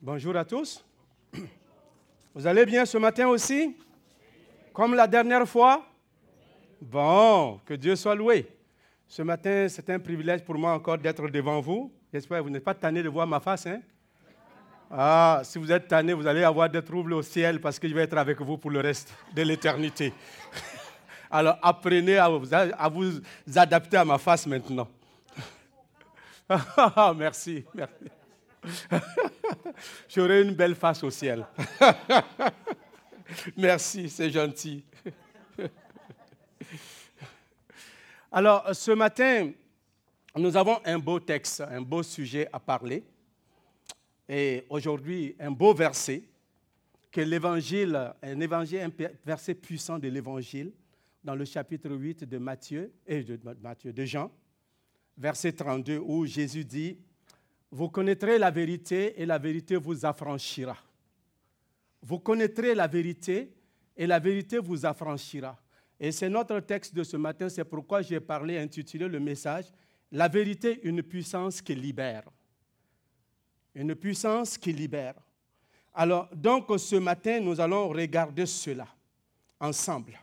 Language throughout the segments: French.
Bonjour à tous. Vous allez bien ce matin aussi? Comme la dernière fois? Bon, que Dieu soit loué. Ce matin, c'est un privilège pour moi encore d'être devant vous. J'espère que vous n'êtes pas tanné de voir ma face. Hein? Ah, si vous êtes tanné, vous allez avoir des troubles au ciel parce que je vais être avec vous pour le reste de l'éternité. Alors apprenez à vous, à vous adapter à ma face maintenant. merci, merci. J'aurai une belle face au ciel. merci, c'est gentil. Alors, ce matin, nous avons un beau texte, un beau sujet à parler. Et aujourd'hui, un beau verset, que l'évangile, un évangile, un verset puissant de l'évangile, dans le chapitre 8 de Matthieu, et de, Matthieu, de Jean, verset 32, où Jésus dit Vous connaîtrez la vérité et la vérité vous affranchira. Vous connaîtrez la vérité et la vérité vous affranchira. Et c'est notre texte de ce matin, c'est pourquoi j'ai parlé, intitulé le message La vérité, une puissance qui libère. Une puissance qui libère. Alors, donc, ce matin, nous allons regarder cela ensemble.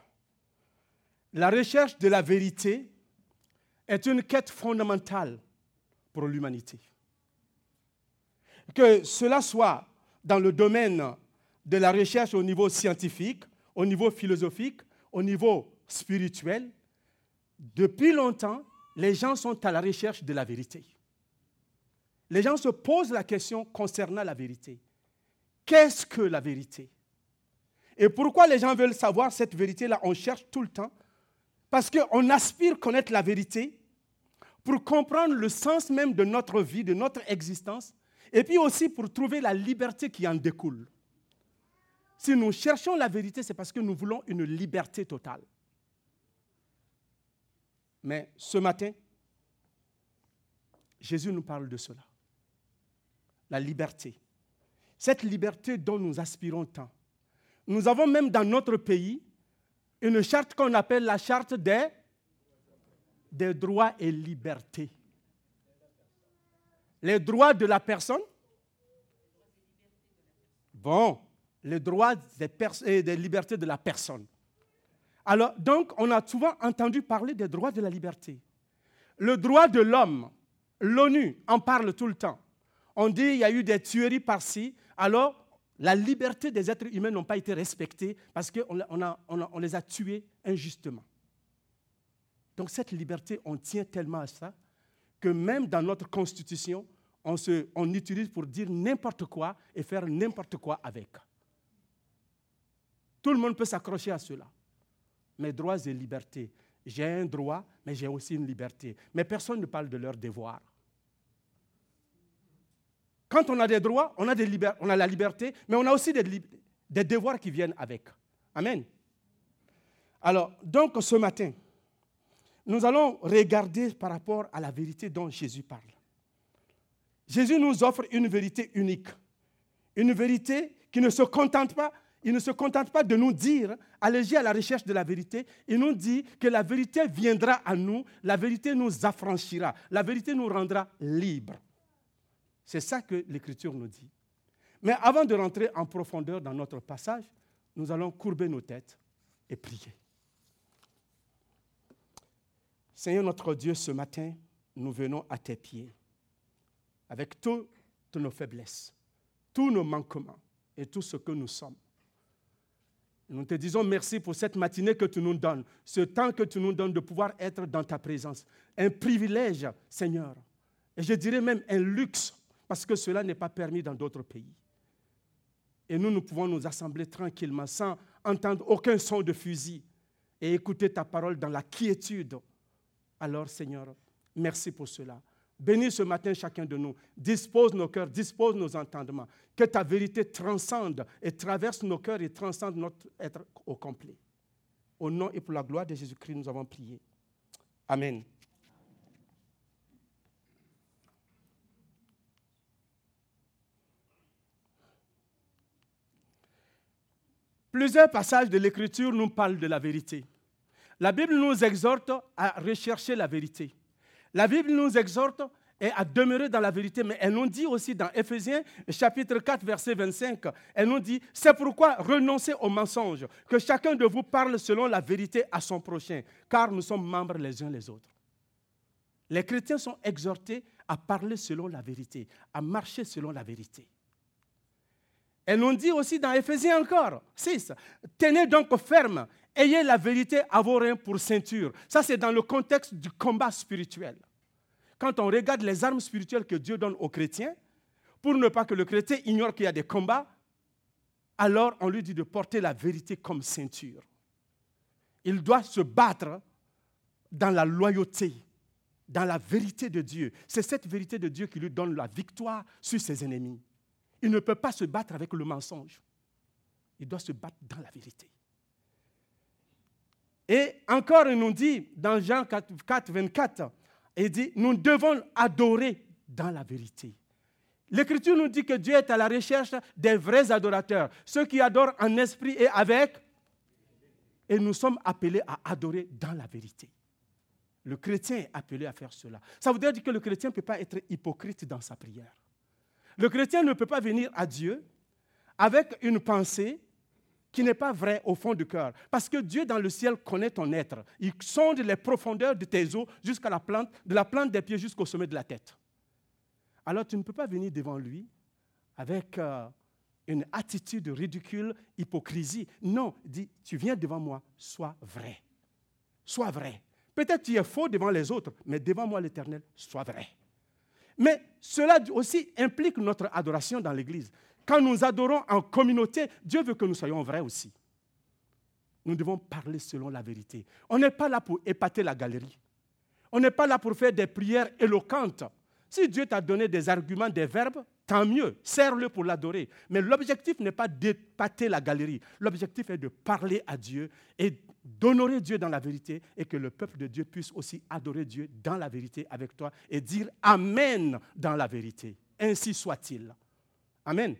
La recherche de la vérité est une quête fondamentale pour l'humanité. Que cela soit dans le domaine de la recherche au niveau scientifique, au niveau philosophique, au niveau spirituel, depuis longtemps, les gens sont à la recherche de la vérité. Les gens se posent la question concernant la vérité. Qu'est-ce que la vérité? Et pourquoi les gens veulent savoir cette vérité-là? On cherche tout le temps parce qu'on aspire connaître la vérité pour comprendre le sens même de notre vie, de notre existence, et puis aussi pour trouver la liberté qui en découle. Si nous cherchons la vérité, c'est parce que nous voulons une liberté totale. Mais ce matin, Jésus nous parle de cela. La liberté. Cette liberté dont nous aspirons tant. Nous avons même dans notre pays une charte qu'on appelle la charte des, droits et libertés. Les droits de la personne. Bon, les droits des et des libertés de la personne. Alors, donc, on a souvent entendu parler des droits de la liberté. Le droit de l'homme, l'ONU en parle tout le temps. On dit qu'il y a eu des tueries par-ci. Alors, la liberté des êtres humains n'a pas été respectée parce qu'on on les a tués injustement. Donc cette liberté, on tient tellement à ça que même dans notre constitution, on, se, utilise pour dire n'importe quoi et faire n'importe quoi avec. Tout le monde peut s'accrocher à cela. Mes droits et libertés. J'ai un droit, mais j'ai aussi une liberté. Mais personne ne parle de leurs devoirs. Quand on a des droits, on a, des on a la liberté, mais on a aussi des devoirs qui viennent avec. Amen. Alors, donc ce matin, nous allons regarder par rapport à la vérité dont Jésus parle. Jésus nous offre une vérité unique, une vérité qui ne se contente pas, il ne se contente pas de nous dire, allez à la recherche de la vérité, il nous dit que la vérité viendra à nous, la vérité nous affranchira, la vérité nous rendra libres. C'est ça que l'Écriture nous dit. Mais avant de rentrer en profondeur dans notre passage, nous allons courber nos têtes et prier. Seigneur notre Dieu, ce matin, nous venons à tes pieds avec toutes nos faiblesses, tous nos manquements et tout ce que nous sommes. Nous te disons merci pour cette matinée que tu nous donnes, ce temps que tu nous donnes de pouvoir être dans ta présence. Un privilège, Seigneur. Et je dirais même un luxe parce que cela n'est pas permis dans d'autres pays. Et nous, nous pouvons nous assembler tranquillement sans entendre aucun son de fusil et écouter ta parole dans la quiétude. Alors, Seigneur, merci pour cela. Bénis ce matin chacun de nous. Dispose nos cœurs, dispose nos entendements. Que ta vérité transcende et traverse nos cœurs et transcende notre être au complet. Au nom et pour la gloire de Jésus-Christ, nous avons prié. Amen. Plusieurs passages de l'Écriture nous parlent de la vérité. La Bible nous exhorte à rechercher la vérité. La Bible nous exhorte à demeurer dans la vérité. Mais elle nous dit aussi dans Éphésiens chapitre 4 verset 25, elle nous dit, c'est pourquoi renoncez au mensonge, que chacun de vous parle selon la vérité à son prochain, car nous sommes membres les uns les autres. Les chrétiens sont exhortés à parler selon la vérité, à marcher selon la vérité. Elle nous dit aussi dans Éphésiens encore, 6, tenez donc ferme, ayez la vérité à vos reins pour ceinture. Ça, c'est dans le contexte du combat spirituel quand on regarde les armes spirituelles que Dieu donne aux chrétiens, pour ne pas que le chrétien ignore qu'il y a des combats, alors on lui dit de porter la vérité comme ceinture. Il doit se battre dans la loyauté, dans la vérité de Dieu. C'est cette vérité de Dieu qui lui donne la victoire sur ses ennemis. Il ne peut pas se battre avec le mensonge. Il doit se battre dans la vérité. Et encore, il nous dit dans Jean 4, 24, il dit, nous devons adorer dans la vérité. L'Écriture nous dit que Dieu est à la recherche des vrais adorateurs, ceux qui adorent en esprit et avec. Et nous sommes appelés à adorer dans la vérité. Le chrétien est appelé à faire cela. Ça veut dire que le chrétien ne peut pas être hypocrite dans sa prière. Le chrétien ne peut pas venir à Dieu avec une pensée qui n'est pas vrai au fond du cœur. Parce que Dieu dans le ciel connaît ton être. Il sonde les profondeurs de tes os jusqu'à la plante, de la plante des pieds jusqu'au sommet de la tête. Alors tu ne peux pas venir devant lui avec euh, une attitude ridicule, hypocrisie. Non, dis, tu viens devant moi, sois vrai. Sois vrai. Peut-être tu es faux devant les autres, mais devant moi l'Éternel, sois vrai. Mais cela aussi implique notre adoration dans l'Église. Quand nous adorons en communauté, Dieu veut que nous soyons vrais aussi. Nous devons parler selon la vérité. On n'est pas là pour épater la galerie. On n'est pas là pour faire des prières éloquentes. Si Dieu t'a donné des arguments, des verbes, tant mieux, serre-le pour l'adorer. Mais l'objectif n'est pas d'épater la galerie. L'objectif est de parler à Dieu et d'honorer Dieu dans la vérité et que le peuple de Dieu puisse aussi adorer Dieu dans la vérité avec toi et dire Amen dans la vérité. Ainsi soit-il. Amen.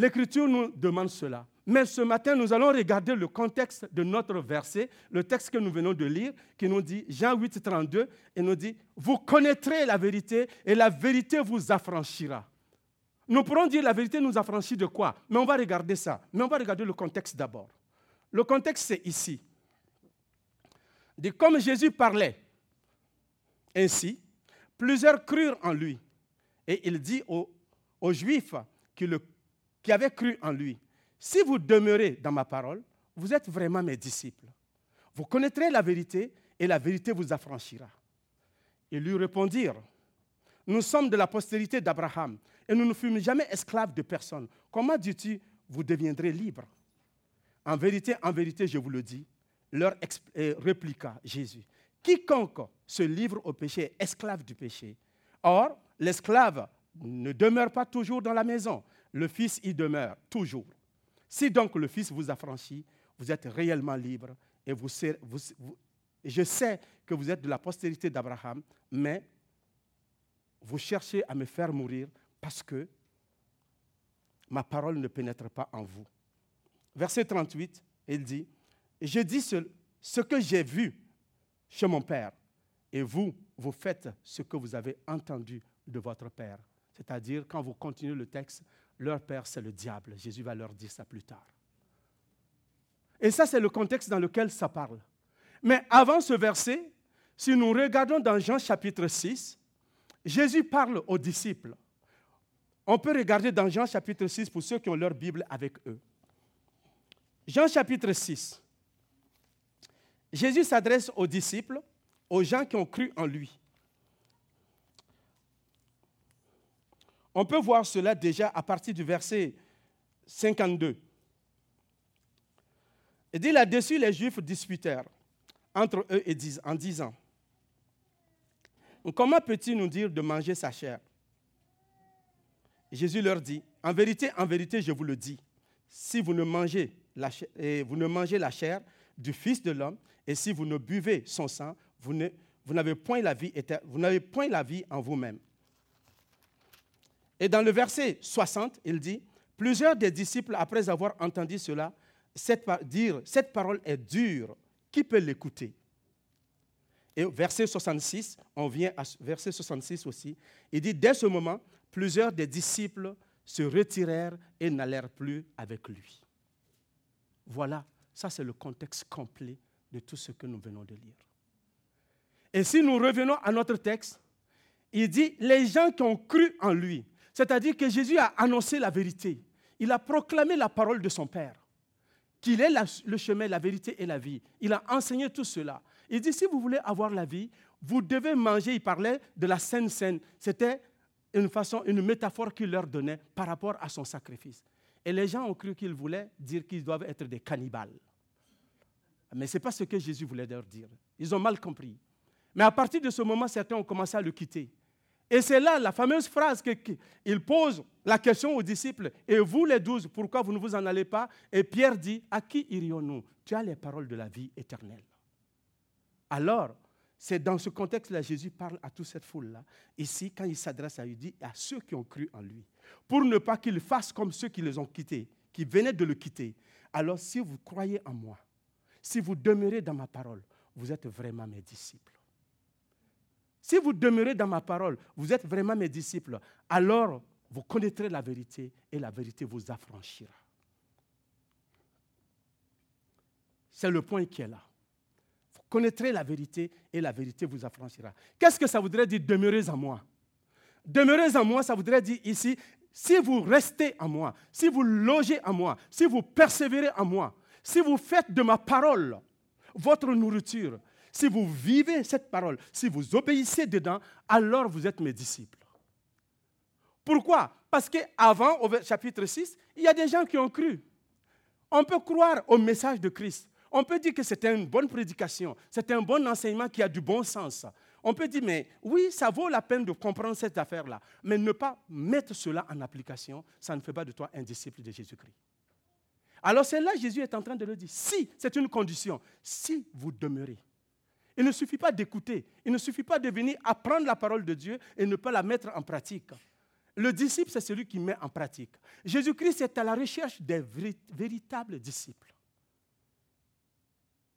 L'Écriture nous demande cela. Mais ce matin, nous allons regarder le contexte de notre verset, le texte que nous venons de lire, qui nous dit, Jean 8, 32, et nous dit, vous connaîtrez la vérité et la vérité vous affranchira. Nous pourrons dire la vérité nous affranchit de quoi? Mais on va regarder ça. Mais on va regarder le contexte d'abord. Le contexte, c'est ici. De comme Jésus parlait ainsi, plusieurs crurent en lui. Et il dit aux, aux Juifs qui le qui avaient cru en lui, si vous demeurez dans ma parole, vous êtes vraiment mes disciples. Vous connaîtrez la vérité et la vérité vous affranchira. Ils lui répondirent, nous sommes de la postérité d'Abraham et nous ne fûmes jamais esclaves de personne. Comment dis-tu, vous deviendrez libres? En vérité, en vérité, je vous le dis, leur euh, répliqua Jésus. Quiconque se livre au péché est esclave du péché. Or, l'esclave ne demeure pas toujours dans la maison, le Fils y demeure toujours. Si donc le Fils vous affranchit, vous êtes réellement libre et je sais que vous êtes de la postérité d'Abraham, mais vous cherchez à me faire mourir parce que ma parole ne pénètre pas en vous. Verset 38, il dit, je dis ce que j'ai vu chez mon Père, et vous, vous faites ce que vous avez entendu de votre Père. C'est-à-dire, quand vous continuez le texte, leur père, c'est le diable. Jésus va leur dire ça plus tard. Et ça, c'est le contexte dans lequel ça parle. Mais avant ce verset, si nous regardons dans Jean chapitre 6, Jésus parle aux disciples. On peut regarder dans Jean chapitre 6 pour ceux qui ont leur Bible avec eux. Jean chapitre 6. Jésus s'adresse aux disciples, aux gens qui ont cru en lui. On peut voir cela déjà à partir du verset 52. Et dit là-dessus, les Juifs disputèrent entre eux et en disant, comment peut-il nous dire de manger sa chair? Jésus leur dit, en vérité, en vérité, je vous le dis, si vous ne mangez la chair, du Fils de l'homme, et si vous ne buvez son sang, vous n'avez point la vie en vous-même. Et dans le verset 60, il dit, plusieurs des disciples, après avoir entendu cela, cette, cette parole est dure, qui peut l'écouter? Et verset 66, on vient à verset 66 aussi, il dit, dès ce moment, plusieurs des disciples se retirèrent et n'allèrent plus avec lui. Voilà, ça c'est le contexte complet de tout ce que nous venons de lire. Et si nous revenons à notre texte, il dit, les gens qui ont cru en lui, c'est-à-dire que Jésus a annoncé la vérité, il a proclamé la parole de son Père, qu'il est le chemin, la vérité et la vie. Il a enseigné tout cela. Il dit, si vous voulez avoir la vie, vous devez manger. Il parlait de la Sainte Seine. C'était une façon, une métaphore qu'il leur donnait par rapport à son sacrifice. Et les gens ont cru qu'il voulait dire qu'ils doivent être des cannibales. Mais ce n'est pas ce que Jésus voulait leur dire. Ils ont mal compris. Mais à partir de ce moment, certains ont commencé à le quitter. Et c'est là la fameuse phrase qu'il pose la question aux disciples. Et vous les douze, pourquoi vous ne vous en allez pas? Et Pierre dit, à qui irions-nous? Tu as les paroles de la vie éternelle. Alors, c'est dans ce contexte-là, Jésus parle à toute cette foule-là. Ici, quand il s'adresse à lui, il dit à ceux qui ont cru en lui, pour ne pas qu'ils fassent comme ceux qui les ont quittés, qui venaient de le quitter. Alors, si vous croyez en moi, si vous demeurez dans ma parole, vous êtes vraiment mes disciples. Si vous demeurez dans ma parole, vous êtes vraiment mes disciples, alors vous connaîtrez la vérité et la vérité vous affranchira. C'est le point qui est là connaîtrez la vérité et la vérité vous affranchira. Qu'est-ce que ça voudrait dire demeurez en moi? Demeurez en moi, ça voudrait dire ici, si vous restez en moi, si vous logez en moi, si vous persévérez en moi, si vous faites de ma parole votre nourriture, si vous vivez cette parole, si vous obéissez dedans, alors vous êtes mes disciples. Pourquoi? Parce qu'avant, au chapitre 6, il y a des gens qui ont cru. On peut croire au message de Christ. On peut dire que c'était une bonne prédication, c'est un bon enseignement qui a du bon sens. On peut dire, mais oui, ça vaut la peine de comprendre cette affaire-là, mais ne pas mettre cela en application, ça ne fait pas de toi un disciple de Jésus-Christ. Alors c'est là Jésus est en train de le dire. Si, c'est une condition, si vous demeurez. Il ne suffit pas d'écouter, il ne suffit pas de venir apprendre la parole de Dieu et ne pas la mettre en pratique. Le disciple, c'est celui qui met en pratique. Jésus-Christ est à la recherche des véritables disciples.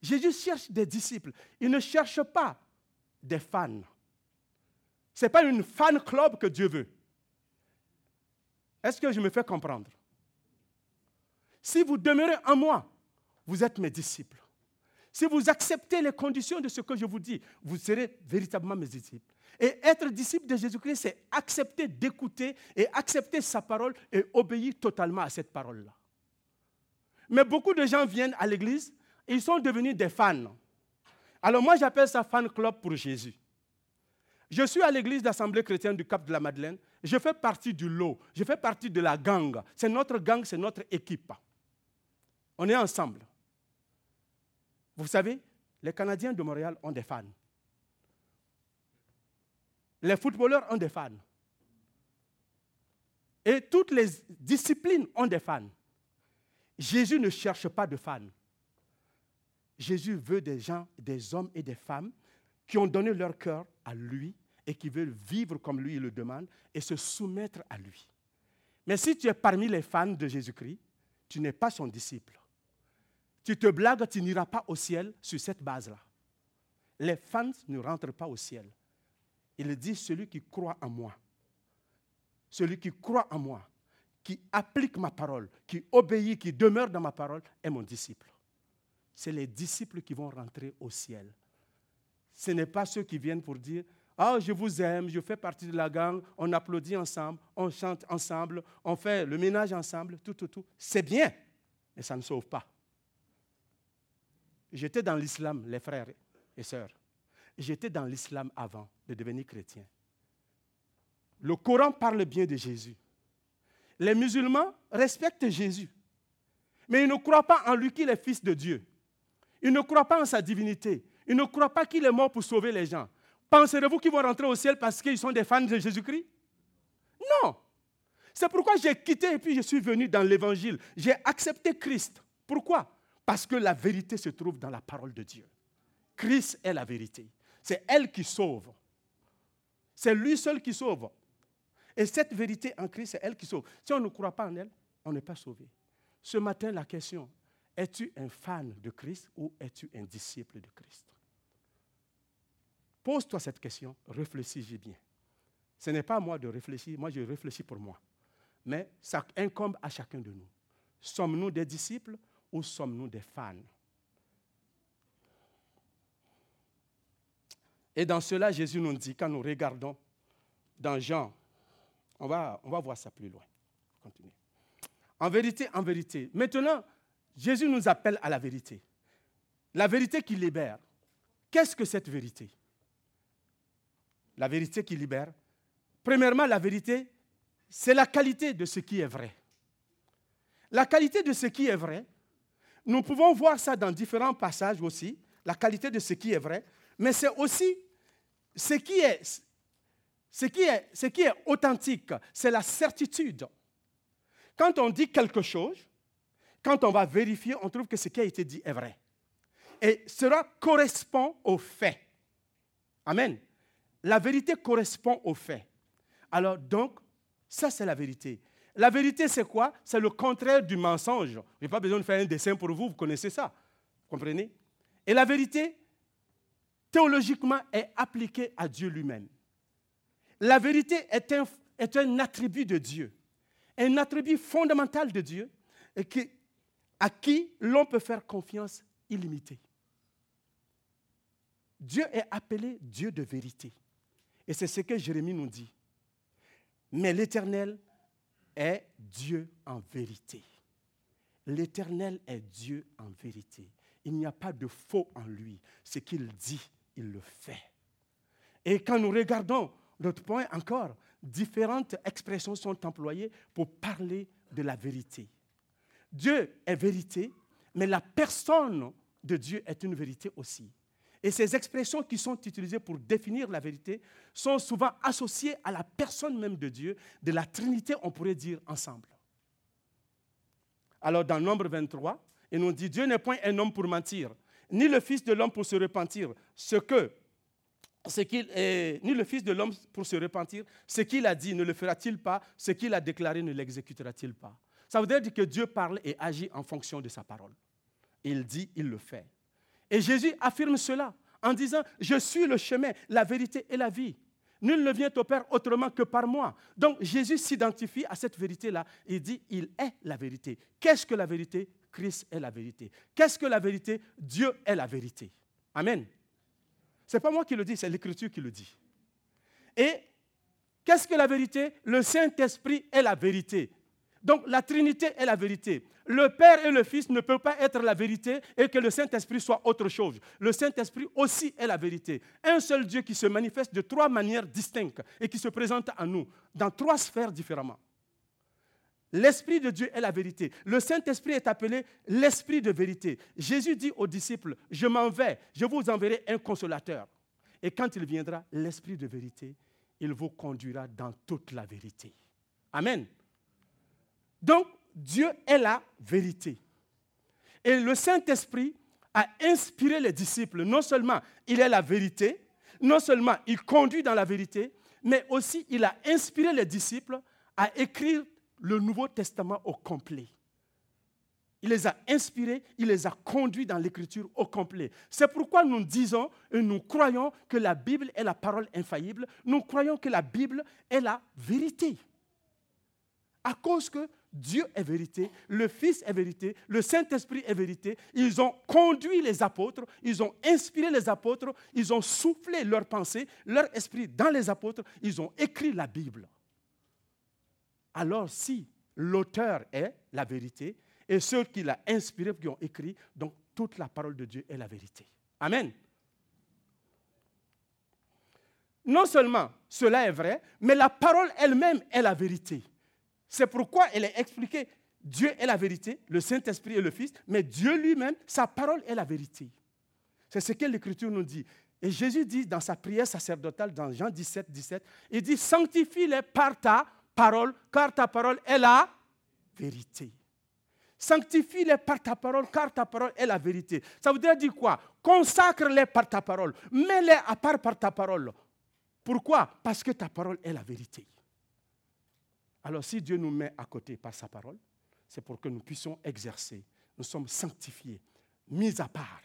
Jésus cherche des disciples. Il ne cherche pas des fans. Ce n'est pas une fan club que Dieu veut. Est-ce que je me fais comprendre? Si vous demeurez en moi, vous êtes mes disciples. Si vous acceptez les conditions de ce que je vous dis, vous serez véritablement mes disciples. Et être disciple de Jésus-Christ, c'est accepter d'écouter et accepter sa parole et obéir totalement à cette parole-là. Mais beaucoup de gens viennent à l'église ils sont devenus des fans. Alors moi, j'appelle ça fan club pour Jésus. Je suis à l'église d'Assemblée chrétienne du Cap de la Madeleine. Je fais partie du lot. Je fais partie de la gang. C'est notre gang, c'est notre équipe. On est ensemble. Vous savez, les Canadiens de Montréal ont des fans. Les footballeurs ont des fans. Et toutes les disciplines ont des fans. Jésus ne cherche pas de fans. Jésus veut des gens, des hommes et des femmes qui ont donné leur cœur à lui et qui veulent vivre comme lui le demande et se soumettre à lui. Mais si tu es parmi les fans de Jésus-Christ, tu n'es pas son disciple. Tu te blagues, tu n'iras pas au ciel sur cette base-là. Les fans ne rentrent pas au ciel. Il dit celui qui croit en moi. Celui qui croit en moi, qui applique ma parole, qui obéit, qui demeure dans ma parole, est mon disciple c'est les disciples qui vont rentrer au ciel. Ce n'est pas ceux qui viennent pour dire Ah, je vous aime, je fais partie de la gang, on applaudit ensemble, on chante ensemble, on fait le ménage ensemble, tout, tout, tout. C'est bien, mais ça ne sauve pas. J'étais dans l'islam, les frères et sœurs. J'étais dans l'islam avant de devenir chrétien. Le Coran parle bien de Jésus. Les musulmans respectent Jésus, mais ils ne croient pas en lui qu'il est fils de Dieu. Ils ne croient pas en sa divinité. Ils ne croient pas qu'il est mort pour sauver les gens. Penserez-vous qu'ils vont rentrer au ciel parce qu'ils sont des fans de Jésus-Christ? Non. C'est pourquoi j'ai quitté et puis je suis venu dans l'évangile. J'ai accepté Christ. Pourquoi? Parce que la vérité se trouve dans la parole de Dieu. Christ est la vérité. C'est elle qui sauve. C'est lui seul qui sauve. Et cette vérité en Christ, c'est elle qui sauve. Si on ne croit pas en elle, on n'est pas sauvé. Ce matin, la question, es-tu un fan de Christ ou es-tu un disciple de Christ? Pose-toi cette question, réfléchis bien. Ce n'est pas à moi de réfléchir, moi je réfléchis pour moi. Mais ça incombe à chacun de nous. Sommes-nous des disciples ou sommes-nous des fans? Et dans cela, Jésus nous dit, quand nous regardons dans Jean, on va, on va voir ça plus loin. Continuez. En vérité, en vérité. Maintenant, Jésus nous appelle à la vérité. La vérité qui libère. Qu'est-ce que cette vérité? La vérité qui libère. Premièrement, la vérité, c'est la qualité de ce qui est vrai. La qualité de ce qui est vrai, nous pouvons voir ça dans différents passages aussi, la qualité de ce qui est vrai, mais c'est aussi ce qui est, ce qui est, ce qui est authentique, c'est la certitude. Quand on dit quelque chose, quand on va vérifier, on trouve que ce qui a été dit est vrai. Et cela correspond au fait. Amen. La vérité correspond au fait. Alors donc, ça c'est la vérité. La vérité c'est quoi? C'est le contraire du mensonge. Je n'ai pas besoin de faire un dessin pour vous, vous connaissez ça. Vous comprenez? Et la vérité, théologiquement, est appliquée à Dieu lui-même. La vérité est un, attribut de Dieu, un attribut fondamental de Dieu et qui, à qui l'on peut faire confiance illimitée. Dieu est appelé Dieu de vérité. Et c'est ce que Jérémie nous dit. Mais l'Éternel est Dieu en vérité. L'Éternel est Dieu en vérité. Il n'y a pas de faux en lui. Ce qu'il dit, il le fait. Et quand nous regardons notre point encore, différentes expressions sont employées pour parler de la vérité. Dieu est vérité, mais la personne de Dieu est une vérité aussi. Et ces expressions qui sont utilisées pour définir la vérité sont souvent associées à la personne même de Dieu, de la Trinité, on pourrait dire ensemble. Alors dans Nombre 23, il nous dit, Dieu n'est point un homme pour mentir, ni le Fils de l'homme pour se repentir. Ce que, ce qu'il ni le Fils de l'homme pour se repentir, ce qu'il a dit ne le fera-t-il pas, ce qu'il a déclaré ne l'exécutera-t-il pas. Ça veut dire que Dieu parle et agit en fonction de sa parole. Il dit, il le fait. Et Jésus affirme cela en disant, je suis le chemin, la vérité et la vie. Nul ne vient au Père autrement que par moi. Donc Jésus s'identifie à cette vérité-là et dit, il est la vérité. Qu'est-ce que la vérité? Christ est la vérité. Qu'est-ce que la vérité? Dieu est la vérité. Amen. Ce n'est pas moi qui le dis, c'est l'Écriture qui le dit. Et qu'est-ce que la vérité? Le Saint-Esprit est la vérité. Donc la Trinité est la vérité. Le Père et le Fils ne peuvent pas être la vérité et que le Saint-Esprit soit autre chose. Le Saint-Esprit aussi est la vérité. Un seul Dieu qui se manifeste de trois manières distinctes et qui se présente à nous dans trois sphères différemment. L'Esprit de Dieu est la vérité. Le Saint-Esprit est appelé l'Esprit de vérité. Jésus dit aux disciples, je m'en vais, je vous enverrai un consolateur. Et quand il viendra, l'Esprit de vérité, il vous conduira dans toute la vérité. Amen. Donc, Dieu est la vérité. Et le Saint-Esprit a inspiré les disciples. Non seulement il est la vérité, non seulement il conduit dans la vérité, mais aussi il a inspiré les disciples à écrire le Nouveau Testament au complet. Il les a inspirés, il les a conduits dans l'écriture au complet. C'est pourquoi nous disons et nous croyons que la Bible est la parole infaillible. Nous croyons que la Bible est la vérité. À cause que Dieu est vérité, le Fils est vérité, le Saint-Esprit est vérité. Ils ont conduit les apôtres, ils ont inspiré les apôtres, ils ont soufflé leurs pensées, leur esprit dans les apôtres, ils ont écrit la Bible alors si l'auteur est la vérité et ceux qui l'ont inspiré, qui ont écrit, donc toute la parole de Dieu est la vérité. Amen. Non seulement cela est vrai, mais la parole elle-même est la vérité. C'est pourquoi elle est expliquée. Dieu est la vérité, le Saint-Esprit est le Fils, mais Dieu lui-même, sa parole est la vérité. C'est ce que l'Écriture nous dit. Et Jésus dit dans sa prière sacerdotale, dans Jean 17, 17, il dit, sanctifie-les par ta parole, car ta parole est la vérité. Sanctifie-les par ta parole, car ta parole est la vérité. Ça voudrait dire quoi? Consacre-les par ta parole. Mets-les à part par ta parole. Pourquoi? Parce que ta parole est la vérité. Alors si Dieu nous met à côté par sa parole, c'est pour que nous puissions exercer. Nous sommes sanctifiés, mis à part.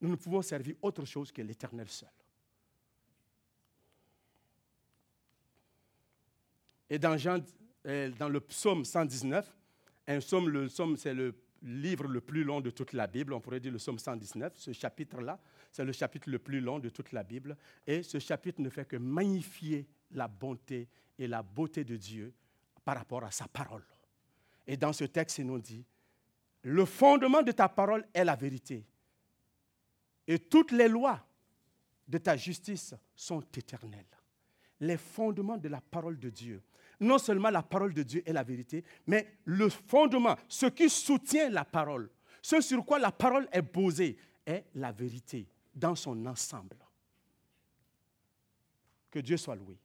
Nous ne pouvons servir autre chose que l'Éternel seul. Et dans, euh, le psaume 119, un psaume, le psaume, c'est le livre le plus long de toute la Bible, on pourrait dire le psaume 119, ce chapitre-là, c'est le chapitre le plus long de toute la Bible, et ce chapitre ne fait que magnifier la bonté et la beauté de Dieu par rapport à sa parole. Et dans ce texte, il nous dit, le fondement de ta parole est la vérité, et toutes les lois de ta justice sont éternelles. Les fondements de la parole de Dieu. Non seulement la parole de Dieu est la vérité, mais le fondement, ce qui soutient la parole, ce sur quoi la parole est posée, est la vérité dans son ensemble. Que Dieu soit loué.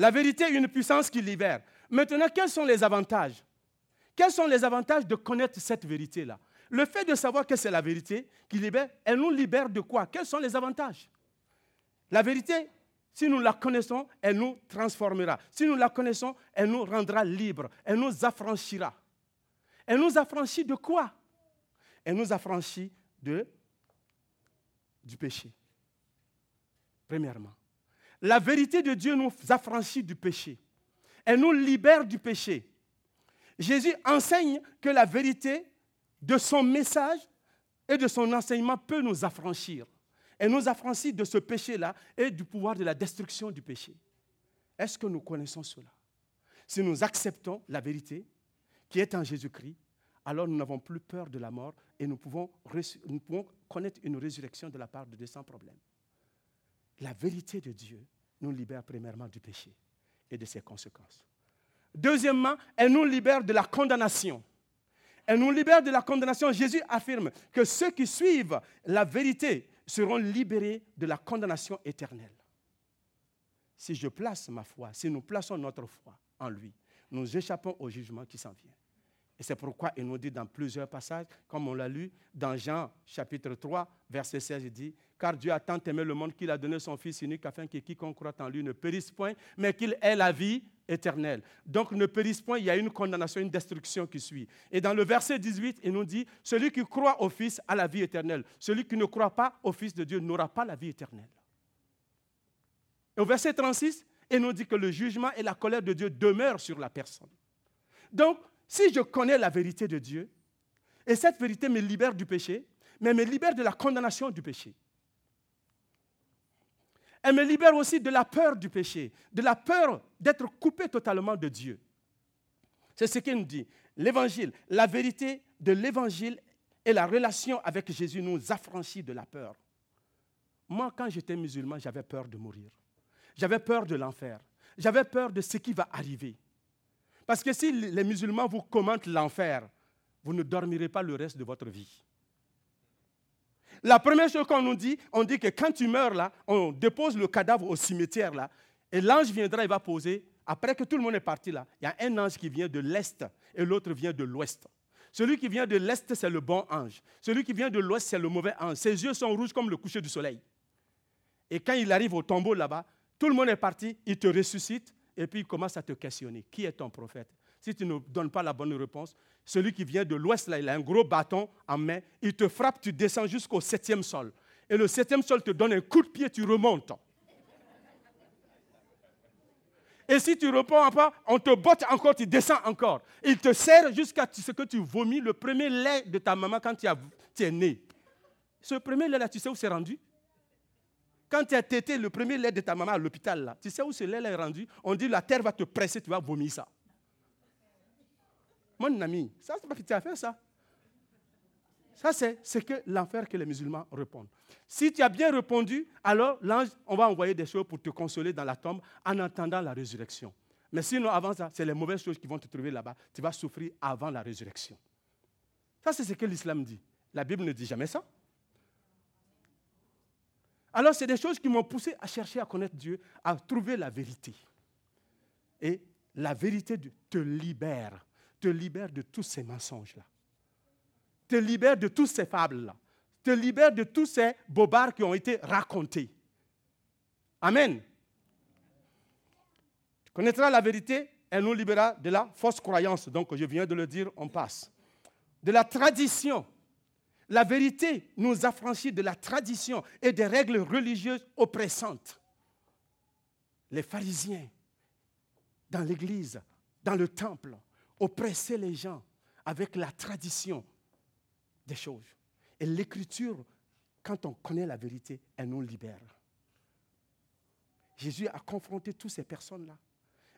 La vérité est une puissance qui libère. Maintenant, quels sont les avantages? Quels sont les avantages de connaître cette vérité-là? Le fait de savoir que c'est la vérité qui libère, elle nous libère de quoi? Quels sont les avantages? La vérité, si nous la connaissons, elle nous transformera. Si nous la connaissons, elle nous rendra libres. Elle nous affranchira. Elle nous affranchit de quoi? Elle nous affranchit de, du péché. Premièrement. La vérité de Dieu nous affranchit du péché. Elle nous libère du péché. Jésus enseigne que la vérité de son message et de son enseignement peut nous affranchir. Elle nous affranchit de ce péché-là et du pouvoir de la destruction du péché. Est-ce que nous connaissons cela? Si nous acceptons la vérité qui est en Jésus-Christ, alors nous n'avons plus peur de la mort et nous pouvons, nous pouvons connaître une résurrection de la part de Dieu sans problème la vérité de Dieu nous libère premièrement du péché et de ses conséquences. Deuxièmement, elle nous libère de la condamnation. Elle nous libère de la condamnation. Jésus affirme que ceux qui suivent la vérité seront libérés de la condamnation éternelle. Si je place ma foi, si nous plaçons notre foi en lui, nous échappons au jugement qui s'en vient. Et c'est pourquoi il nous dit dans plusieurs passages, comme on l'a lu dans Jean chapitre 3, verset 16, il dit, car Dieu a tant aimé le monde qu'il a donné son Fils unique afin que quiconque croit en lui ne périsse point, mais qu'il ait la vie éternelle. Donc ne périsse point, il y a une condamnation, une destruction qui suit. Et dans le verset 18, il nous dit, celui qui croit au Fils a la vie éternelle. Celui qui ne croit pas au Fils de Dieu n'aura pas la vie éternelle. Et au verset 36, il nous dit que le jugement et la colère de Dieu demeurent sur la personne. Donc, si je connais la vérité de Dieu, et cette vérité me libère du péché, mais me libère de la condamnation du péché. Elle me libère aussi de la peur du péché, de la peur d'être coupé totalement de Dieu. C'est ce qu'il nous dit. L'évangile, la vérité de l'évangile et la relation avec Jésus nous affranchit de la peur. Moi, quand j'étais musulman, j'avais peur de mourir. J'avais peur de l'enfer. J'avais peur de ce qui va arriver. Parce que si les musulmans vous commentent l'enfer, vous ne dormirez pas le reste de votre vie. La première chose qu'on nous dit, on dit que quand tu meurs là, on dépose le cadavre au cimetière là, et l'ange viendra, il va poser, après que tout le monde est parti là, il y a un ange qui vient de l'est et l'autre vient de l'ouest. Celui qui vient de l'est, c'est le bon ange. Celui qui vient de l'ouest, c'est le mauvais ange. Ses yeux sont rouges comme le coucher du soleil. Et quand il arrive au tombeau là-bas, tout le monde est parti, il te ressuscite, et puis il commence à te questionner. Qui est ton prophète? Si tu ne donnes pas la bonne réponse, celui qui vient de l'ouest, là, il a un gros bâton en main, il te frappe, tu descends jusqu'au septième sol. Et le septième sol te donne un coup de pied, tu remontes. Et si tu ne réponds pas, on te botte encore, tu descends encore. Il te serre jusqu'à ce que tu vomis le premier lait de ta maman quand tu, es né. Ce premier lait-là, tu sais où c'est rendu? Quand tu as tété le premier lait de ta maman à l'hôpital, là, tu sais où ce lait est rendu? On dit la terre va te presser, tu vas vomir ça. Mon ami, ça, c'est pas que tu as fait ça. Ça, c'est ce que l'enfer que les musulmans répondent. Si tu as bien répondu, alors l'ange, on va envoyer des choses pour te consoler dans la tombe en attendant la résurrection. Mais sinon, avant ça, c'est les mauvaises choses qui vont te trouver là-bas. Tu vas souffrir avant la résurrection. Ça, c'est ce que l'islam dit. La Bible ne dit jamais ça. Alors, c'est des choses qui m'ont poussé à chercher à connaître Dieu, à trouver la vérité. Et la vérité te libère, te libère de tous ces mensonges-là, te libère de toutes ces fables-là, te libère de tous ces bobards qui ont été racontés. Amen. Tu connaîtras la vérité, elle nous libérera de la fausse croyance. Donc, je viens de le dire, on passe. De la tradition, la vérité nous affranchit de la tradition et des règles religieuses oppressantes. Les pharisiens dans l'église, dans le temple, oppresser les gens avec la tradition des choses. Et l'écriture, quand on connaît la vérité, elle nous libère. Jésus a confronté toutes ces personnes-là.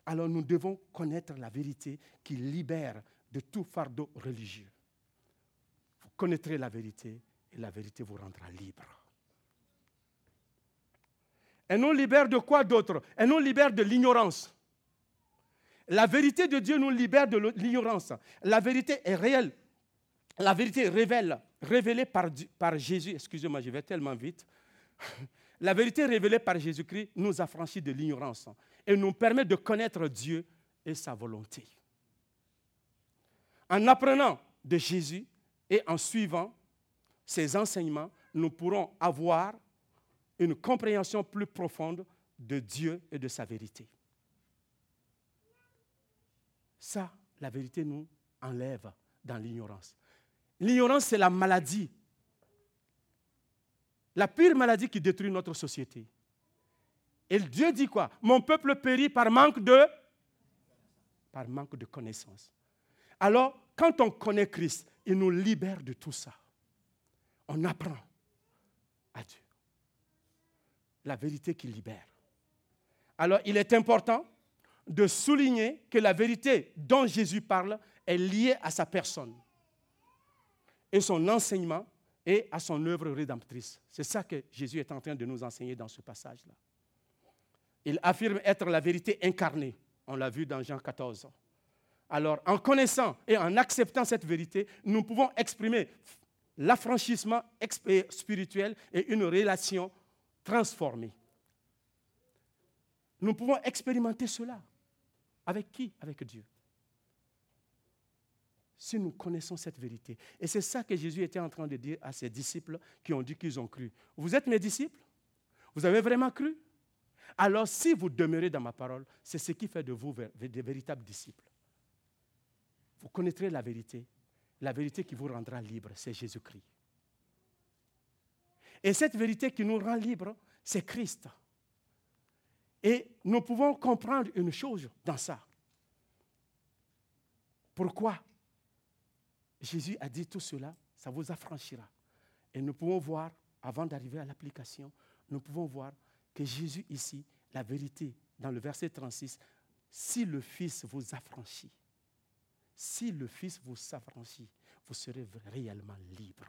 Alors nous devons connaître la vérité qui libère de tout fardeau religieux. Connaîtrez la vérité et la vérité vous rendra libre. Elle nous libère de quoi d'autre? Elle nous libère de l'ignorance. La vérité de Dieu nous libère de l'ignorance. La vérité est réelle. La vérité révèle, révélée par, par Jésus. Excusez-moi, je vais tellement vite. La vérité révélée par Jésus-Christ nous affranchit de l'ignorance et nous permet de connaître Dieu et sa volonté. En apprenant de Jésus et en suivant ses enseignements, nous pourrons avoir une compréhension plus profonde de Dieu et de sa vérité. Ça, la vérité nous enlève dans l'ignorance. L'ignorance, c'est la maladie. La pire maladie qui détruit notre société. Et Dieu dit quoi? Mon peuple périt par manque de par manque de connaissance. Alors, quand on connaît Christ, il nous libère de tout ça. On apprend à Dieu. La vérité qui libère. Alors, il est important de souligner que la vérité dont Jésus parle est liée à sa personne et son enseignement et à son œuvre rédemptrice. C'est ça que Jésus est en train de nous enseigner dans ce passage-là. Il affirme être la vérité incarnée. On l'a vu dans Jean 14. Alors, en connaissant et en acceptant cette vérité, nous pouvons exprimer l'affranchissement spirituel et une relation transformée. Nous pouvons expérimenter cela. Avec qui? Avec Dieu. Si nous connaissons cette vérité. Et c'est ça que Jésus était en train de dire à ses disciples qui ont dit qu'ils ont cru. Vous êtes mes disciples? Vous avez vraiment cru? Alors si vous demeurez dans ma parole, c'est ce qui fait de vous des véritables disciples. Vous connaîtrez la vérité. La vérité qui vous rendra libre, c'est Jésus-Christ. Et cette vérité qui nous rend libre, c'est Christ. Et nous pouvons comprendre une chose dans ça. Pourquoi Jésus a dit tout cela, ça vous affranchira. Et nous pouvons voir, avant d'arriver à l'application, nous pouvons voir que Jésus ici, la vérité, dans le verset 36, si le Fils vous affranchit, si le Fils vous affranchit, vous serez réellement libre.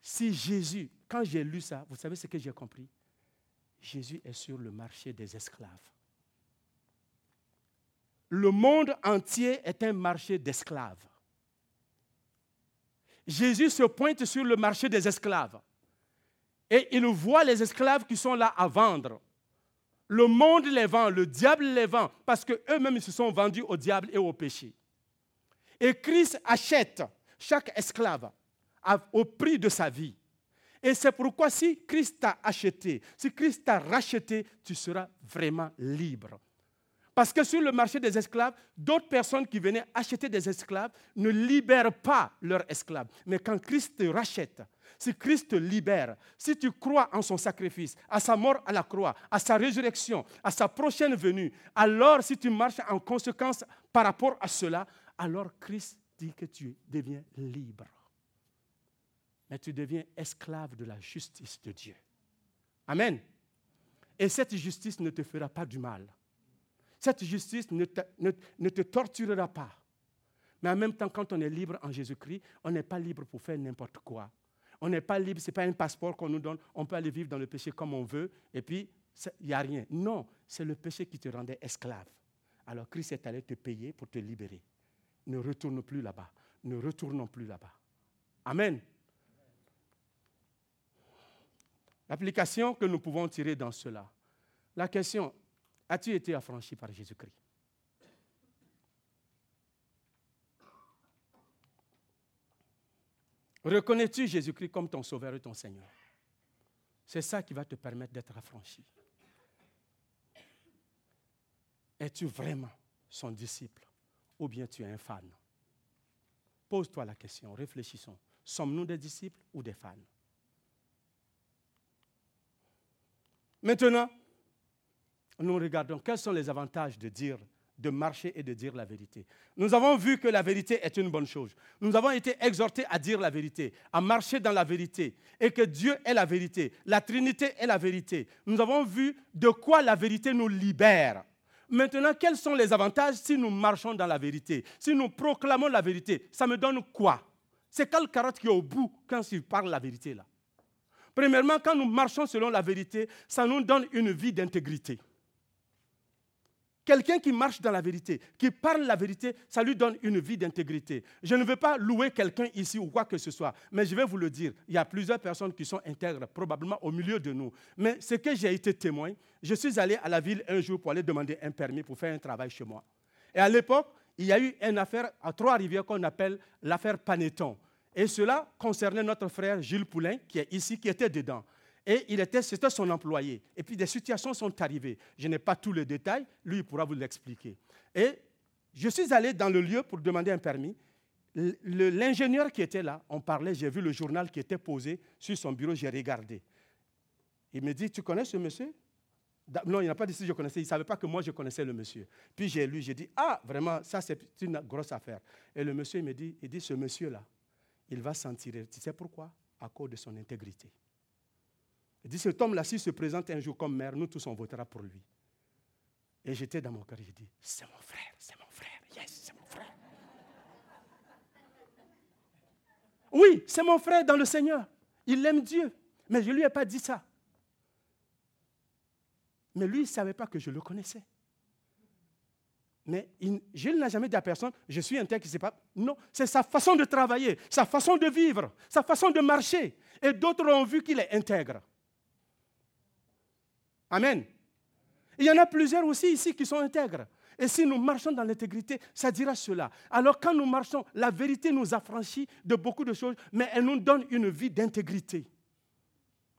Si Jésus, quand j'ai lu ça, vous savez ce que j'ai compris? Jésus est sur le marché des esclaves. Le monde entier est un marché d'esclaves. Jésus se pointe sur le marché des esclaves et il voit les esclaves qui sont là à vendre. Le monde les vend, le diable les vend, parce qu'eux-mêmes se sont vendus au diable et au péché. Et Christ achète chaque esclave au prix de sa vie. Et c'est pourquoi si Christ t'a acheté, si Christ t'a racheté, tu seras vraiment libre. Parce que sur le marché des esclaves, d'autres personnes qui venaient acheter des esclaves ne libèrent pas leurs esclaves. Mais quand Christ te rachète, si Christ te libère, si tu crois en son sacrifice, à sa mort à la croix, à sa résurrection, à sa prochaine venue, alors si tu marches en conséquence par rapport à cela, alors Christ dit que tu deviens libre mais tu deviens esclave de la justice de Dieu. Amen. Et cette justice ne te fera pas du mal. Cette justice ne te, torturera pas. Mais en même temps, quand on est libre en Jésus-Christ, on n'est pas libre pour faire n'importe quoi. On n'est pas libre, ce n'est pas un passeport qu'on nous donne, on peut aller vivre dans le péché comme on veut, et puis il n'y a rien. Non, c'est le péché qui te rendait esclave. Alors Christ est allé te payer pour te libérer. Ne retourne plus là-bas. Ne retournons plus là-bas. Amen. L'application que nous pouvons tirer dans cela. La question, as-tu été affranchi par Jésus-Christ? Reconnais-tu Jésus-Christ comme ton sauveur et ton Seigneur? C'est ça qui va te permettre d'être affranchi. Es-tu vraiment son disciple ou bien tu es un fan? Pose-toi la question, réfléchissons. Sommes-nous des disciples ou des fans? Maintenant, nous regardons quels sont les avantages de dire, de marcher et de dire la vérité. Nous avons vu que la vérité est une bonne chose. Nous avons été exhortés à dire la vérité, à marcher dans la vérité, et que Dieu est la vérité, la Trinité est la vérité. Nous avons vu de quoi la vérité nous libère. Maintenant, quels sont les avantages si nous marchons dans la vérité, si nous proclamons la vérité? Ça me donne quoi? C'est quelle carotte qui est au bout quand il parle la vérité là? Premièrement, quand nous marchons selon la vérité, ça nous donne une vie d'intégrité. Quelqu'un qui marche dans la vérité, qui parle la vérité, ça lui donne une vie d'intégrité. Je ne veux pas louer quelqu'un ici ou quoi que ce soit, mais je vais vous le dire, il y a plusieurs personnes qui sont intègres, probablement au milieu de nous. Mais ce que j'ai été témoin, je suis allé à la ville un jour pour aller demander un permis pour faire un travail chez moi. Et à l'époque, il y a eu une affaire à Trois-Rivières qu'on appelle l'affaire Paneton. Et cela concernait notre frère Gilles Poulain, qui est ici, qui était dedans. Et il était, c'était son employé. Et puis des situations sont arrivées. Je n'ai pas tous les détails, lui il pourra vous l'expliquer. Et je suis allé dans le lieu pour demander un permis. L'ingénieur qui était là, on parlait, j'ai vu le journal qui était posé sur son bureau, j'ai regardé. Il me dit, tu connais ce monsieur? Non, il n'a pas dit si je connaissais, il ne savait pas que moi je connaissais le monsieur. Puis j'ai lu, j'ai dit, ah, vraiment, ça c'est une grosse affaire. Et le monsieur il me dit, il dit, ce monsieur-là, il va s'en tirer. Tu sais pourquoi? À cause de son intégrité. Il dit, cet homme-là, s'il se présente un jour comme maire, nous tous, on votera pour lui. Et j'étais dans mon cœur, j'ai dit, c'est mon frère, c'est mon frère, yes, c'est mon frère. Oui, c'est mon frère dans le Seigneur. Il aime Dieu. Mais je ne lui ai pas dit ça. Mais lui, il ne savait pas que je le connaissais. Mais je n'a jamais dit à personne, je suis un tel ne sait pas. Non, c'est sa façon de travailler, sa façon de vivre, sa façon de marcher. Et d'autres ont vu qu'il est intègre. Amen. Il y en a plusieurs aussi ici qui sont intègres. Et si nous marchons dans l'intégrité, ça dira cela. Alors quand nous marchons, la vérité nous affranchit de beaucoup de choses, mais elle nous donne une vie d'intégrité.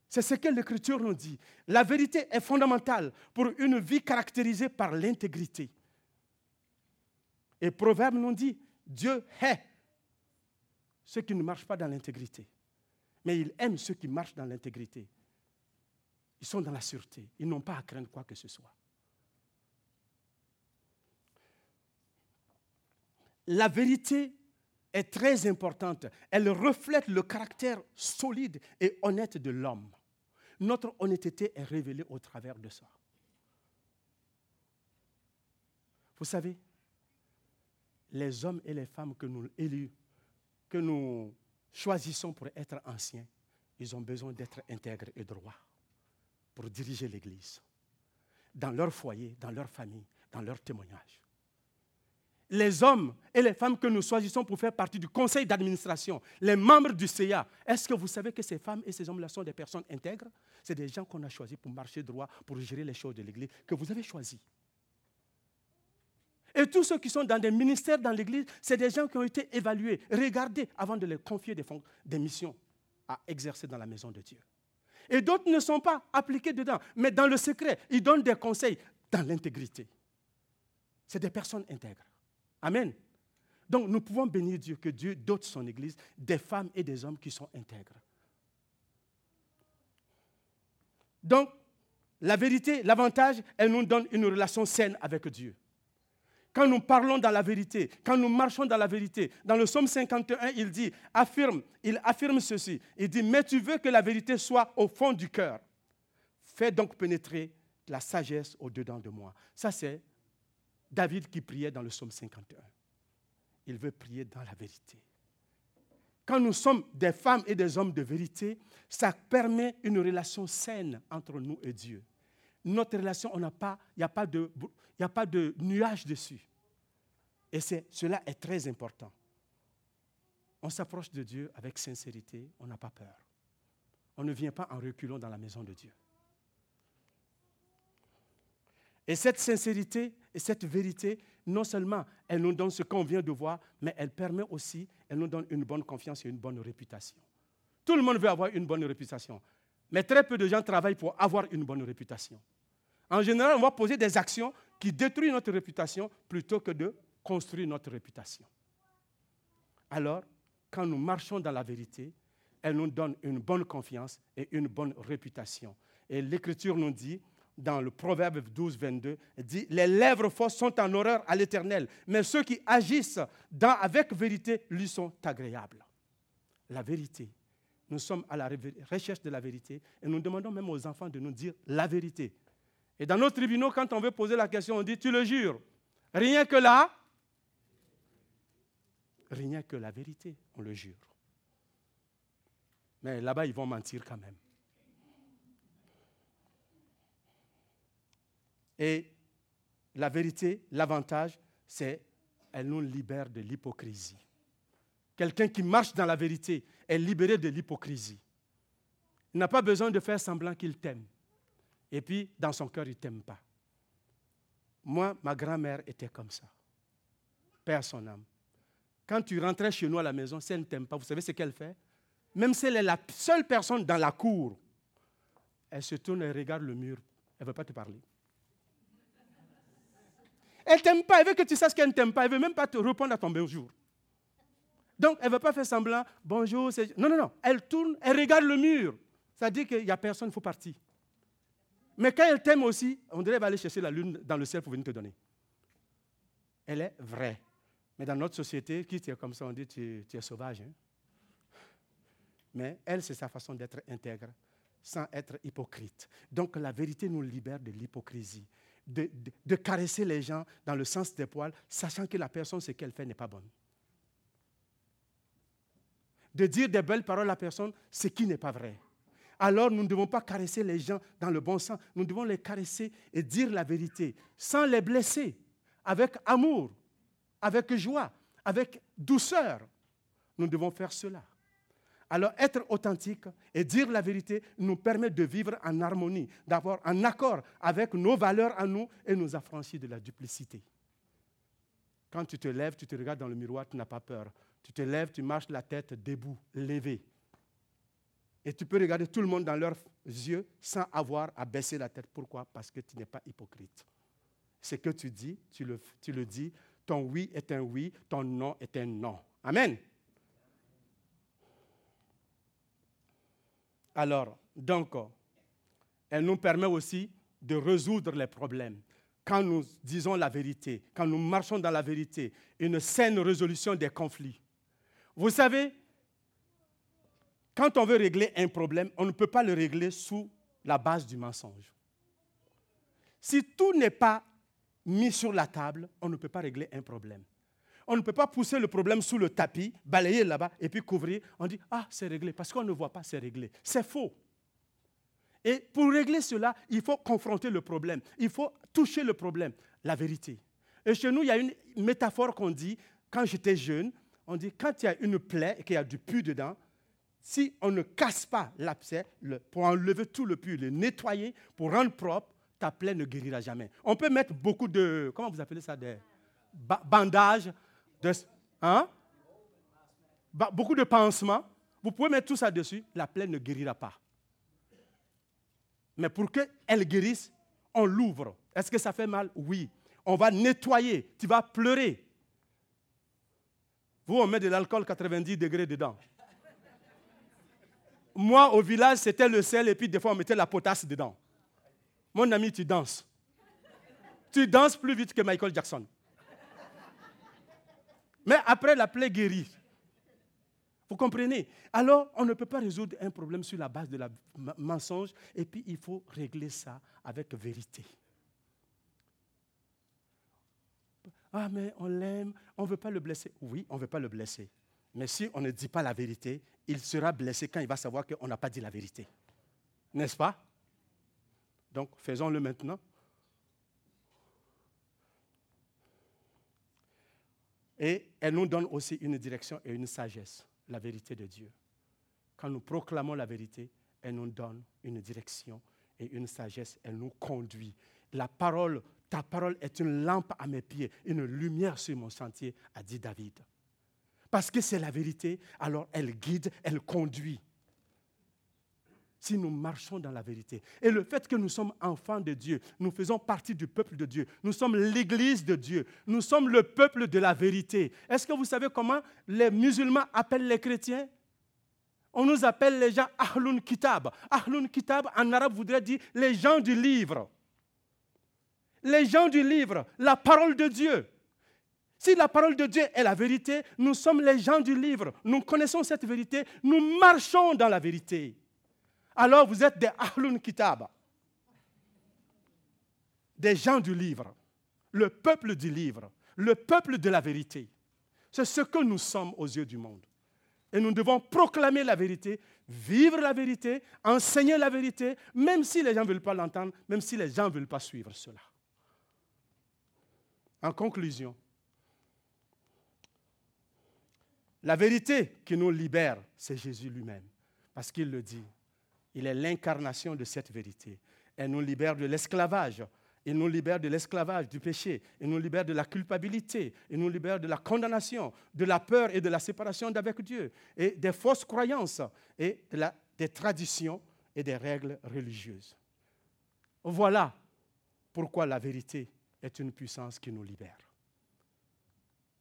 C'est ce que l'Écriture nous dit. La vérité est fondamentale pour une vie caractérisée par l'intégrité. Et Proverbe nous dit, Dieu hait ceux qui ne marchent pas dans l'intégrité, mais il aime ceux qui marchent dans l'intégrité. Ils sont dans la sûreté. Ils n'ont pas à craindre quoi que ce soit. La vérité est très importante. Elle reflète le caractère solide et honnête de l'homme. Notre honnêteté est révélée au travers de ça. Vous savez, les hommes et les femmes que nous élus, que nous choisissons pour être anciens, ils ont besoin d'être intègres et droits pour diriger l'Église, dans leur foyer, dans leur famille, dans leur témoignage. Les hommes et les femmes que nous choisissons pour faire partie du conseil d'administration, les membres du CA, est-ce que vous savez que ces femmes et ces hommes-là sont des personnes intègres? C'est des gens qu'on a choisis pour marcher droit, pour gérer les choses de l'Église, que vous avez choisis. Et tous ceux qui sont dans des ministères dans l'Église, c'est des gens qui ont été évalués, regardés avant de les confier des, des missions à exercer dans la maison de Dieu. Et d'autres ne sont pas appliqués dedans, mais dans le secret, ils donnent des conseils dans l'intégrité. C'est des personnes intègres. Amen. Donc nous pouvons bénir Dieu que Dieu dote son Église des femmes et des hommes qui sont intègres. Donc, la vérité, l'avantage, elle nous donne une relation saine avec Dieu. Quand nous parlons dans la vérité, quand nous marchons dans la vérité, dans le psaume 51, il dit, affirme, il affirme ceci. Il dit, mais tu veux que la vérité soit au fond du cœur. Fais donc pénétrer la sagesse au-dedans de moi. Ça, c'est David qui priait dans le psaume 51. Il veut prier dans la vérité. Quand nous sommes des femmes et des hommes de vérité, ça permet une relation saine entre nous et Dieu notre relation, il n'y a, pas de, nuage dessus. Et cela est très important. On s'approche de Dieu avec sincérité, on n'a pas peur. On ne vient pas en reculant dans la maison de Dieu. Et cette sincérité et cette vérité, non seulement elle nous donne ce qu'on vient de voir, mais elle permet aussi, elle nous donne une bonne confiance et une bonne réputation. Tout le monde veut avoir une bonne réputation, mais très peu de gens travaillent pour avoir une bonne réputation. En général, on va poser des actions qui détruisent notre réputation plutôt que de construire notre réputation. Alors, quand nous marchons dans la vérité, elle nous donne une bonne confiance et une bonne réputation. Et l'Écriture nous dit, dans le Proverbe 12, 22, dit Les lèvres fausses sont en horreur à l'éternel, mais ceux qui agissent avec vérité lui sont agréables. La vérité. Nous sommes à la recherche de la vérité et nous demandons même aux enfants de nous dire la vérité. Et dans nos tribunaux, quand on veut poser la question, on dit Tu le jures. Rien que là, rien que la vérité, on le jure. Mais là-bas, ils vont mentir quand même. Et la vérité, l'avantage, c'est elle nous libère de l'hypocrisie. Quelqu'un qui marche dans la vérité est libéré de l'hypocrisie. Il n'a pas besoin de faire semblant qu'il t'aime. Et puis, dans son cœur, il ne t'aime pas. Moi, ma grand-mère était comme ça. Père son âme. Quand tu rentrais chez nous à la maison, si elle ne t'aime pas, vous savez ce qu'elle fait? Même si elle est la seule personne dans la cour, elle se tourne et regarde le mur. Elle ne veut pas te parler. Elle ne t'aime pas, elle veut que tu saches qu'elle ne t'aime pas, elle ne veut même pas te répondre à ton bonjour. Donc, elle ne veut pas faire semblant, bonjour, Non, non, non, elle tourne, elle regarde le mur. Ça dit qu'il n'y a personne, il faut partir. Mais quand elle t'aime aussi, on dirait qu'elle va aller chercher la lune dans le ciel pour venir te donner. Elle est vraie. Mais dans notre société, qui est comme ça, on dit tu, tu es sauvage. Hein. Mais elle, c'est sa façon d'être intègre, sans être hypocrite. Donc la vérité nous libère de l'hypocrisie de, caresser les gens dans le sens des poils, sachant que la personne, ce qu'elle fait, n'est pas bonne. De dire des belles paroles à la personne, ce qui n'est pas vrai. Alors nous ne devons pas caresser les gens dans le bon sens, nous devons les caresser et dire la vérité, sans les blesser, avec amour, avec joie, avec douceur. Nous devons faire cela. Alors être authentique et dire la vérité nous permet de vivre en harmonie, d'avoir un accord avec nos valeurs à nous et nous affranchir de la duplicité. Quand tu te lèves, tu te regardes dans le miroir, tu n'as pas peur. Tu te lèves, tu marches la tête debout, levée. Et tu peux regarder tout le monde dans leurs yeux sans avoir à baisser la tête. Pourquoi? Parce que tu n'es pas hypocrite. Ce que tu dis, tu le, tu le dis. Ton oui est un oui, ton non est un non. Amen. Alors, donc, elle nous permet aussi de résoudre les problèmes. Quand nous disons la vérité, quand nous marchons dans la vérité, une saine résolution des conflits. Vous savez, quand on veut régler un problème, on ne peut pas le régler sous la base du mensonge. Si tout n'est pas mis sur la table, on ne peut pas régler un problème. On ne peut pas pousser le problème sous le tapis, balayer là-bas et puis couvrir. On dit, ah, c'est réglé, parce qu'on ne voit pas, c'est réglé. C'est faux. Et pour régler cela, il faut confronter le problème. Il faut toucher le problème, la vérité. Et chez nous, il y a une métaphore qu'on dit, quand j'étais jeune, on dit, quand il y a une plaie et qu'il y a du pu dedans, si on ne casse pas l'abcès, pour enlever tout le pu, le nettoyer, pour rendre propre, ta plaie ne guérira jamais. On peut mettre beaucoup de, comment vous appelez ça, des bandages, hein? beaucoup de pansements. Vous pouvez mettre tout ça dessus, la plaie ne guérira pas. Mais pour qu'elle guérisse, on l'ouvre. Est-ce que ça fait mal? Oui. On va nettoyer. Tu vas pleurer. Vous, on met de l'alcool 90 degrés dedans. Moi, au village, c'était le sel et puis des fois, on mettait la potasse dedans. Mon ami, tu danses. Tu danses plus vite que Michael Jackson. Mais après, la plaie guérit. Vous comprenez? Alors, on ne peut pas résoudre un problème sur la base de la mensonge, et puis il faut régler ça avec vérité. Ah, mais on l'aime, on ne veut pas le blesser. Oui, on ne veut pas le blesser. Mais si on ne dit pas la vérité, il sera blessé quand il va savoir qu'on n'a pas dit la vérité. N'est-ce pas? Donc, faisons-le maintenant. Et elle nous donne aussi une direction et une sagesse, la vérité de Dieu. Quand nous proclamons la vérité, elle nous donne une direction et une sagesse, elle nous conduit. La parole, ta parole est une lampe à mes pieds, une lumière sur mon sentier, a dit David. Parce que c'est la vérité, alors elle guide, elle conduit si nous marchons dans la vérité. Et le fait que nous sommes enfants de Dieu, nous faisons partie du peuple de Dieu, nous sommes l'Église de Dieu, nous sommes le peuple de la vérité. Est-ce que vous savez comment les musulmans appellent les chrétiens? On nous appelle les gens Ahlun Kitab. Ahlun Kitab en arabe voudrait dire les gens du livre. les gens du livre, la parole de Dieu. Si la parole de Dieu est la vérité, nous sommes les gens du livre. Nous connaissons cette vérité, nous marchons dans la vérité. Alors vous êtes des Ahlun Kitab, des gens du livre, le peuple du livre, le peuple de la vérité. C'est ce que nous sommes aux yeux du monde. Et nous devons proclamer la vérité, vivre la vérité, enseigner la vérité, même si les gens ne veulent pas l'entendre, même si les gens ne veulent pas suivre cela. En conclusion, la vérité qui nous libère, c'est Jésus lui-même, parce qu'il le dit. Il est l'incarnation de cette vérité. Elle nous libère de l'esclavage il nous libère de l'esclavage, du péché. Il nous libère de la culpabilité. Il nous libère de la condamnation, de la peur et de la séparation d'avec Dieu. Et des fausses croyances et des traditions et des règles religieuses. Voilà pourquoi la vérité est une puissance qui nous libère.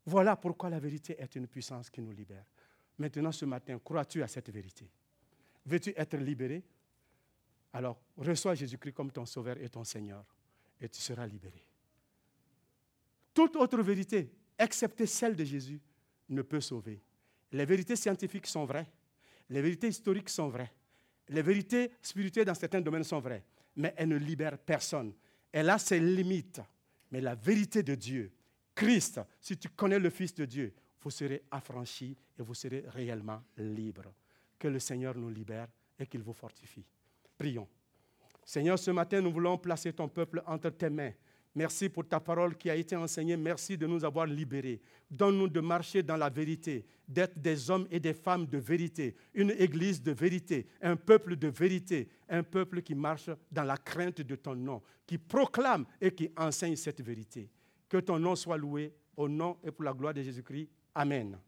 Voilà pourquoi la vérité est une puissance qui nous libère. Maintenant, ce matin, crois-tu à cette vérité? Veux-tu être libéré? Alors, reçois Jésus-Christ comme ton Sauveur et ton Seigneur et tu seras libéré. Toute autre vérité, excepté celle de Jésus, ne peut sauver. Les vérités scientifiques sont vraies, les vérités historiques sont vraies, les vérités spirituelles dans certains domaines sont vraies, mais elles ne libèrent personne. Elle a ses limites. Mais la vérité de Dieu, Christ, si tu connais le Fils de Dieu, vous serez affranchi et vous serez réellement libre. Que le Seigneur nous libère et qu'il vous fortifie. Prions. Seigneur, ce matin, nous voulons placer ton peuple entre tes mains. Merci pour ta parole qui a été enseignée. Merci de nous avoir libérés. Donne-nous de marcher dans la vérité, d'être des hommes et des femmes de vérité, une église de vérité, un peuple de vérité, un peuple qui marche dans la crainte de ton nom, qui proclame et qui enseigne cette vérité. Que ton nom soit loué au nom et pour la gloire de Jésus-Christ. Amen.